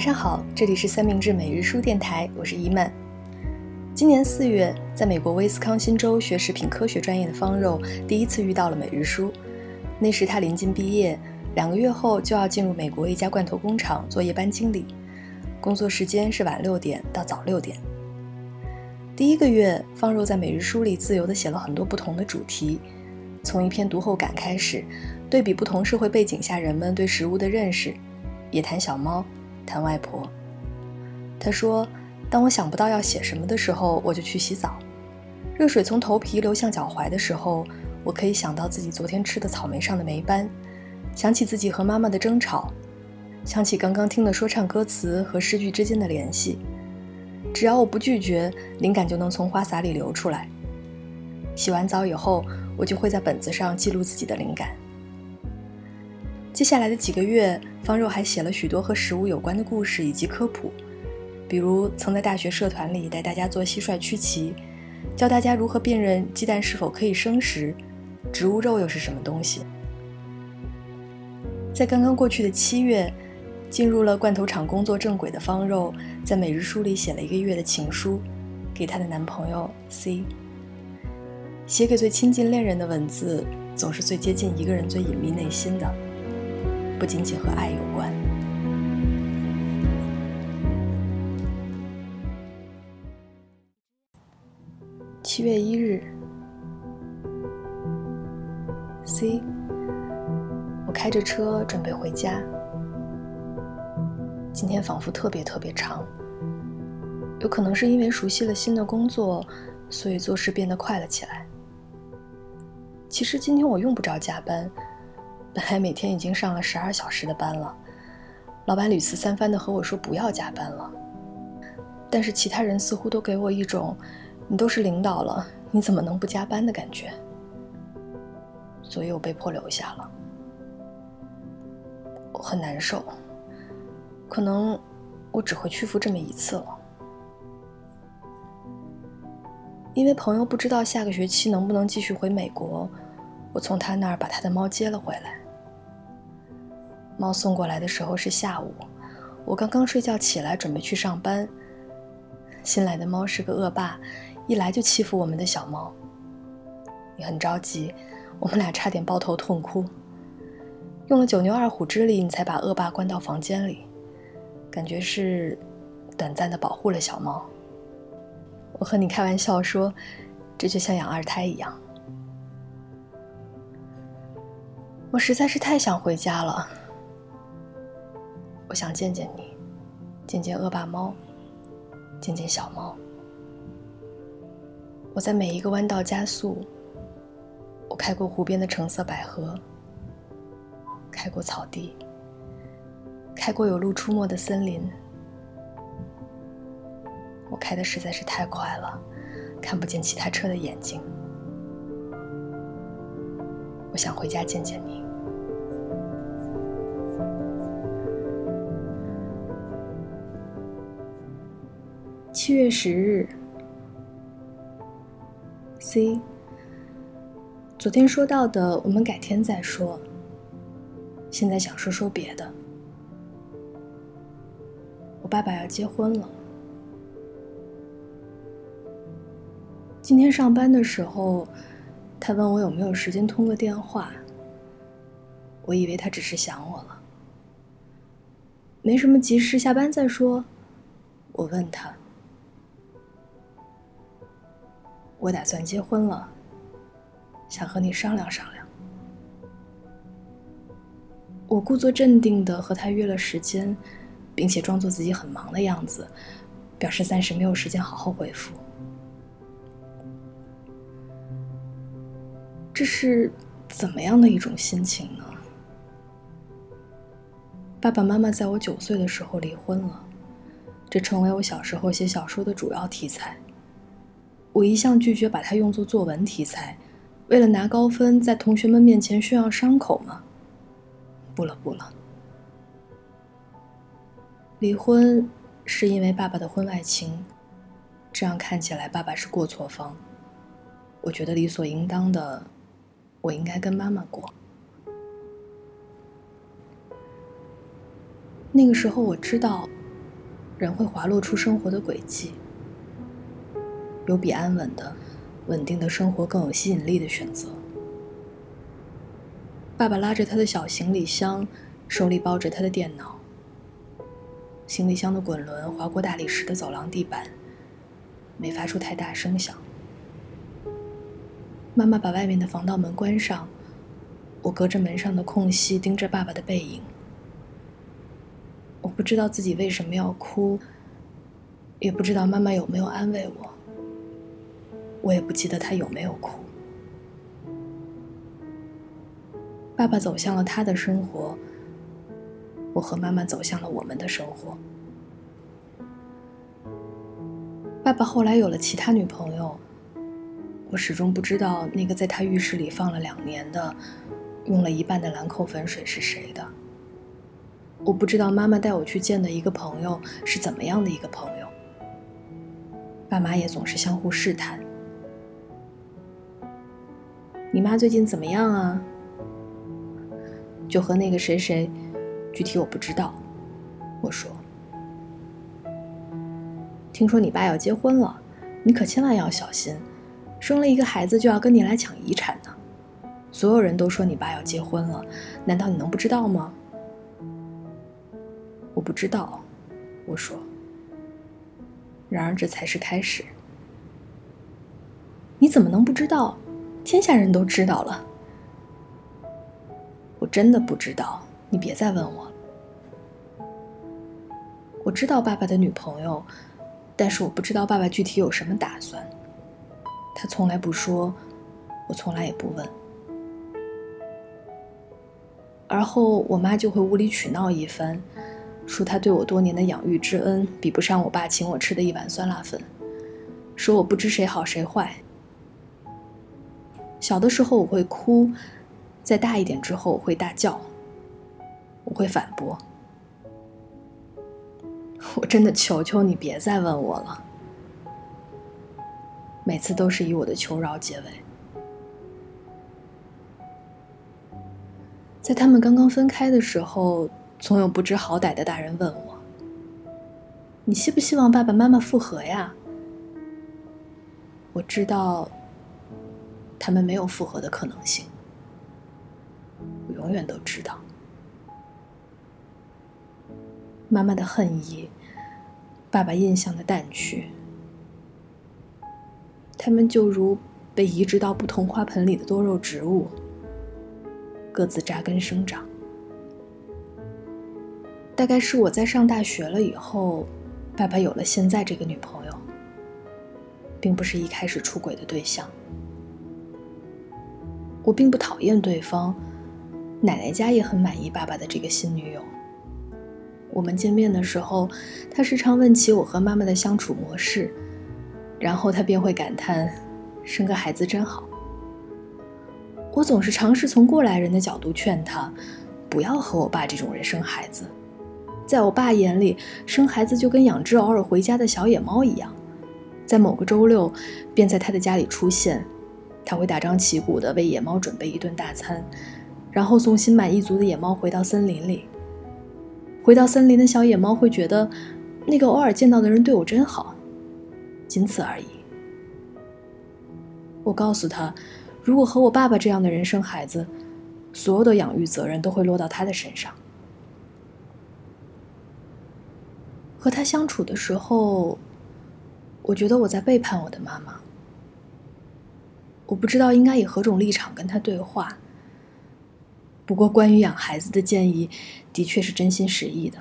晚上好，这里是三明治每日书电台，我是伊曼。今年四月，在美国威斯康星州学食品科学专业的方肉第一次遇到了每日书。那时他临近毕业，两个月后就要进入美国一家罐头工厂做夜班经理，工作时间是晚六点到早六点。第一个月，方肉在每日书里自由地写了很多不同的主题，从一篇读后感开始，对比不同社会背景下人们对食物的认识，也谈小猫。谈外婆，他说：“当我想不到要写什么的时候，我就去洗澡。热水从头皮流向脚踝的时候，我可以想到自己昨天吃的草莓上的霉斑，想起自己和妈妈的争吵，想起刚刚听的说唱歌词和诗句之间的联系。只要我不拒绝，灵感就能从花洒里流出来。洗完澡以后，我就会在本子上记录自己的灵感。”接下来的几个月，方肉还写了许多和食物有关的故事以及科普，比如曾在大学社团里带大家做蟋蟀曲奇，教大家如何辨认鸡蛋是否可以生食，植物肉又是什么东西。在刚刚过去的七月，进入了罐头厂工作正轨的方肉，在每日书里写了一个月的情书，给她的男朋友 C。写给最亲近恋人的文字，总是最接近一个人最隐秘内心的。不仅仅和爱有关。七月一日，C，我开着车准备回家。今天仿佛特别特别长，有可能是因为熟悉了新的工作，所以做事变得快了起来。其实今天我用不着加班。本来每天已经上了十二小时的班了，老板屡次三番的和我说不要加班了，但是其他人似乎都给我一种你都是领导了，你怎么能不加班的感觉，所以我被迫留下了。我很难受，可能我只会屈服这么一次了，因为朋友不知道下个学期能不能继续回美国，我从他那儿把他的猫接了回来。猫送过来的时候是下午，我刚刚睡觉起来，准备去上班。新来的猫是个恶霸，一来就欺负我们的小猫。你很着急，我们俩差点抱头痛哭。用了九牛二虎之力，你才把恶霸关到房间里，感觉是短暂的保护了小猫。我和你开玩笑说，这就像养二胎一样。我实在是太想回家了。我想见见你，见见恶霸猫，见见小猫。我在每一个弯道加速。我开过湖边的橙色百合，开过草地，开过有鹿出没的森林。我开的实在是太快了，看不见其他车的眼睛。我想回家见见你。七月十日，C。昨天说到的，我们改天再说。现在想说说别的。我爸爸要结婚了。今天上班的时候，他问我有没有时间通个电话。我以为他只是想我了。没什么急事，下班再说。我问他。我打算结婚了，想和你商量商量。我故作镇定的和他约了时间，并且装作自己很忙的样子，表示暂时没有时间好好回复。这是怎么样的一种心情呢？爸爸妈妈在我九岁的时候离婚了，这成为我小时候写小说的主要题材。我一向拒绝把它用作作文题材，为了拿高分，在同学们面前炫耀伤口吗？不了不了。离婚是因为爸爸的婚外情，这样看起来爸爸是过错方。我觉得理所应当的，我应该跟妈妈过。那个时候我知道，人会滑落出生活的轨迹。有比安稳的、稳定的生活更有吸引力的选择。爸爸拉着他的小行李箱，手里抱着他的电脑。行李箱的滚轮划过大理石的走廊地板，没发出太大声响。妈妈把外面的防盗门关上，我隔着门上的空隙盯着爸爸的背影。我不知道自己为什么要哭，也不知道妈妈有没有安慰我。我也不记得他有没有哭。爸爸走向了他的生活，我和妈妈走向了我们的生活。爸爸后来有了其他女朋友，我始终不知道那个在他浴室里放了两年的、用了一半的兰蔻粉水是谁的。我不知道妈妈带我去见的一个朋友是怎么样的一个朋友。爸妈也总是相互试探。你妈最近怎么样啊？就和那个谁谁，具体我不知道。我说，听说你爸要结婚了，你可千万要小心，生了一个孩子就要跟你来抢遗产呢。所有人都说你爸要结婚了，难道你能不知道吗？我不知道，我说。然而这才是开始。你怎么能不知道？天下人都知道了，我真的不知道。你别再问我。我知道爸爸的女朋友，但是我不知道爸爸具体有什么打算。他从来不说，我从来也不问。而后我妈就会无理取闹一番，说他对我多年的养育之恩比不上我爸请我吃的一碗酸辣粉，说我不知谁好谁坏。小的时候我会哭，再大一点之后我会大叫，我会反驳。我真的求求你别再问我了，每次都是以我的求饶结尾。在他们刚刚分开的时候，总有不知好歹的大人问我：“你希不希望爸爸妈妈复合呀？”我知道。他们没有复合的可能性，我永远都知道。妈妈的恨意，爸爸印象的淡去，他们就如被移植到不同花盆里的多肉植物，各自扎根生长。大概是我在上大学了以后，爸爸有了现在这个女朋友，并不是一开始出轨的对象。我并不讨厌对方，奶奶家也很满意爸爸的这个新女友。我们见面的时候，他时常问起我和妈妈的相处模式，然后他便会感叹：“生个孩子真好。”我总是尝试从过来人的角度劝他，不要和我爸这种人生孩子。在我爸眼里，生孩子就跟养只偶尔回家的小野猫一样，在某个周六便在他的家里出现。他会大张旗鼓地为野猫准备一顿大餐，然后送心满意足的野猫回到森林里。回到森林的小野猫会觉得，那个偶尔见到的人对我真好，仅此而已。我告诉他，如果和我爸爸这样的人生孩子，所有的养育责任都会落到他的身上。和他相处的时候，我觉得我在背叛我的妈妈。我不知道应该以何种立场跟他对话。不过，关于养孩子的建议，的确是真心实意的。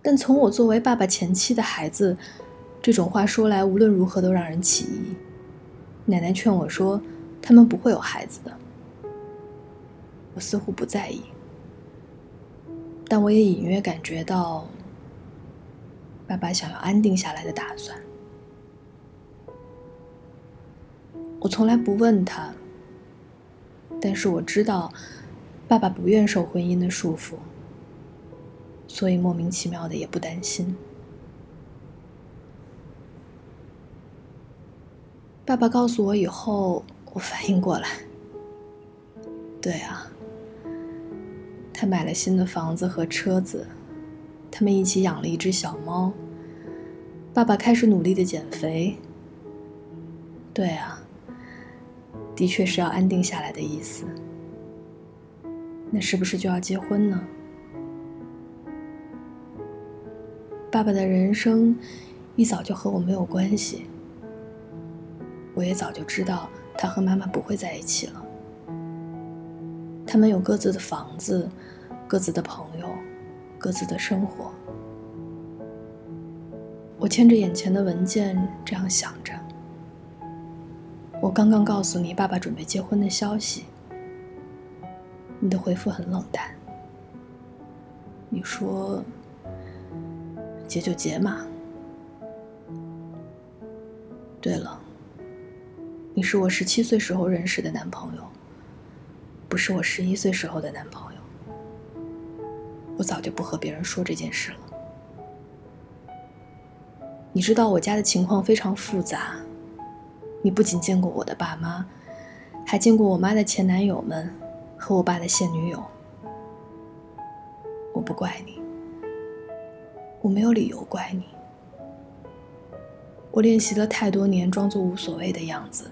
但从我作为爸爸前妻的孩子，这种话说来，无论如何都让人起疑。奶奶劝我说：“他们不会有孩子的。”我似乎不在意，但我也隐约感觉到，爸爸想要安定下来的打算。我从来不问他，但是我知道，爸爸不愿受婚姻的束缚，所以莫名其妙的也不担心。爸爸告诉我以后，我反应过来，对啊，他买了新的房子和车子，他们一起养了一只小猫。爸爸开始努力的减肥。对啊，的确是要安定下来的意思。那是不是就要结婚呢？爸爸的人生一早就和我没有关系，我也早就知道他和妈妈不会在一起了。他们有各自的房子，各自的朋友，各自的生活。我牵着眼前的文件这样想着。我刚刚告诉你爸爸准备结婚的消息，你的回复很冷淡。你说。结就结嘛。对了，你是我十七岁时候认识的男朋友，不是我十一岁时候的男朋友。我早就不和别人说这件事了。你知道我家的情况非常复杂，你不仅见过我的爸妈，还见过我妈的前男友们和我爸的现女友。我不怪你。我没有理由怪你。我练习了太多年，装作无所谓的样子，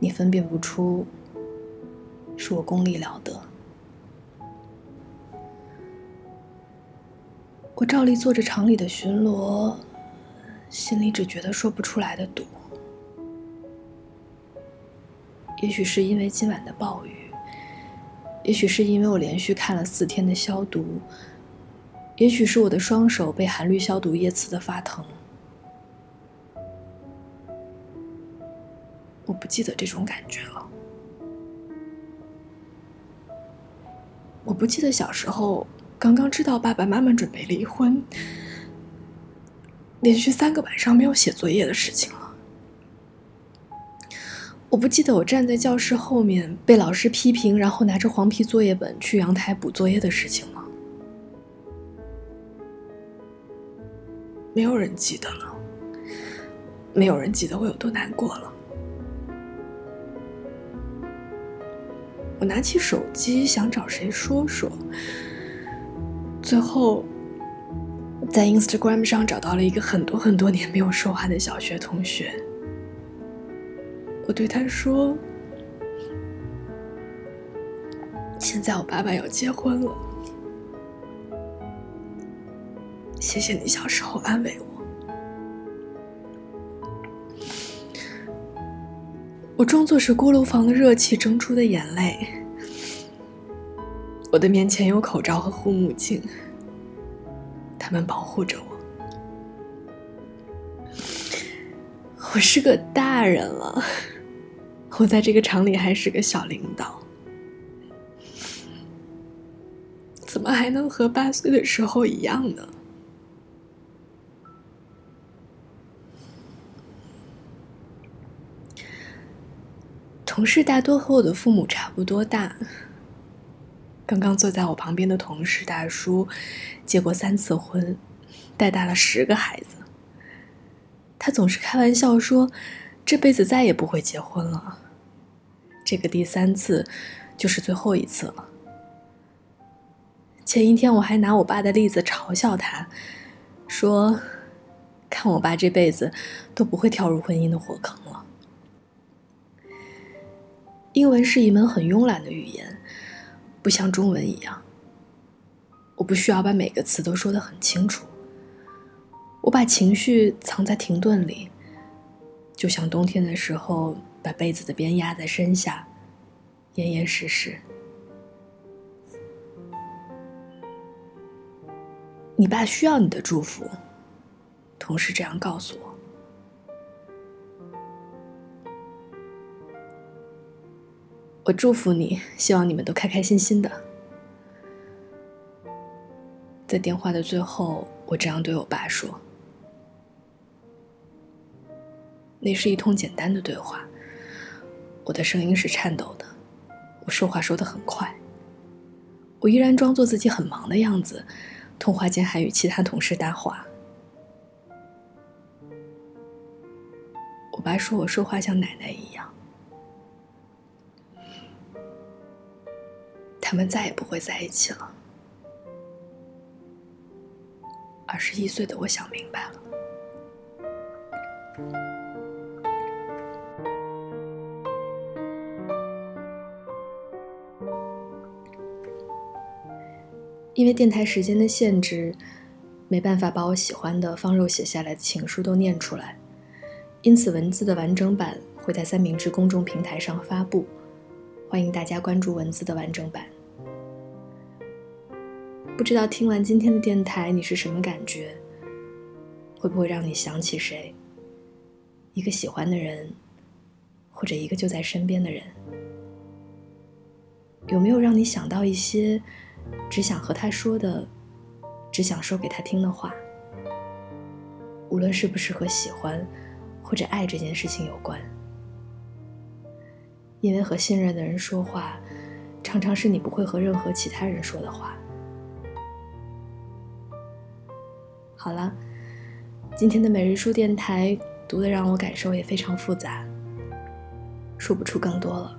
你分辨不出，是我功力了得。我照例做着厂里的巡逻，心里只觉得说不出来的堵。也许是因为今晚的暴雨，也许是因为我连续看了四天的消毒。也许是我的双手被含氯消毒液刺得发疼，我不记得这种感觉了。我不记得小时候刚刚知道爸爸妈妈准备离婚，连续三个晚上没有写作业的事情了。我不记得我站在教室后面被老师批评，然后拿着黄皮作业本去阳台补作业的事情了。没有人记得了，没有人记得我有多难过了。我拿起手机想找谁说说，最后在 Instagram 上找到了一个很多很多年没有说话的小学同学。我对他说：“现在我爸爸要结婚了。”谢谢你小时候安慰我。我装作是锅炉房的热气蒸出的眼泪。我的面前有口罩和护目镜，他们保护着我。我是个大人了，我在这个厂里还是个小领导，怎么还能和八岁的时候一样呢？同事大多和我的父母差不多大。刚刚坐在我旁边的同事大叔，结过三次婚，带大了十个孩子。他总是开玩笑说，这辈子再也不会结婚了。这个第三次，就是最后一次了。前一天我还拿我爸的例子嘲笑他，说，看我爸这辈子都不会跳入婚姻的火坑了。英文是一门很慵懒的语言，不像中文一样。我不需要把每个词都说得很清楚。我把情绪藏在停顿里，就像冬天的时候把被子的边压在身下，严严实实。你爸需要你的祝福，同事这样告诉我。我祝福你，希望你们都开开心心的。在电话的最后，我这样对我爸说。那是一通简单的对话，我的声音是颤抖的，我说话说的很快。我依然装作自己很忙的样子，通话间还与其他同事搭话。我爸说我说话像奶奶一样。他们再也不会在一起了。二十一岁的我想明白了。因为电台时间的限制，没办法把我喜欢的方肉写下来的情书都念出来，因此文字的完整版会在三明治公众平台上发布，欢迎大家关注文字的完整版。不知道听完今天的电台你是什么感觉？会不会让你想起谁？一个喜欢的人，或者一个就在身边的人？有没有让你想到一些？只想和他说的，只想说给他听的话，无论是不是和喜欢或者爱这件事情有关，因为和信任的人说话，常常是你不会和任何其他人说的话。好了，今天的每日书电台读的让我感受也非常复杂，说不出更多了，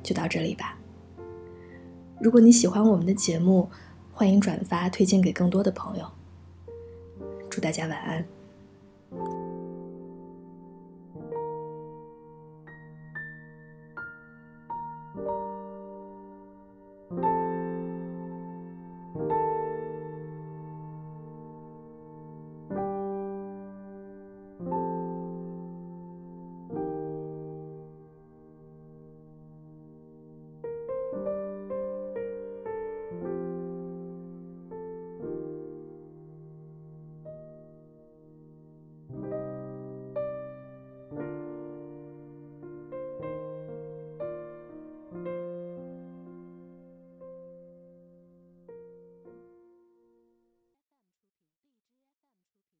就到这里吧。如果你喜欢我们的节目，欢迎转发推荐给更多的朋友。祝大家晚安。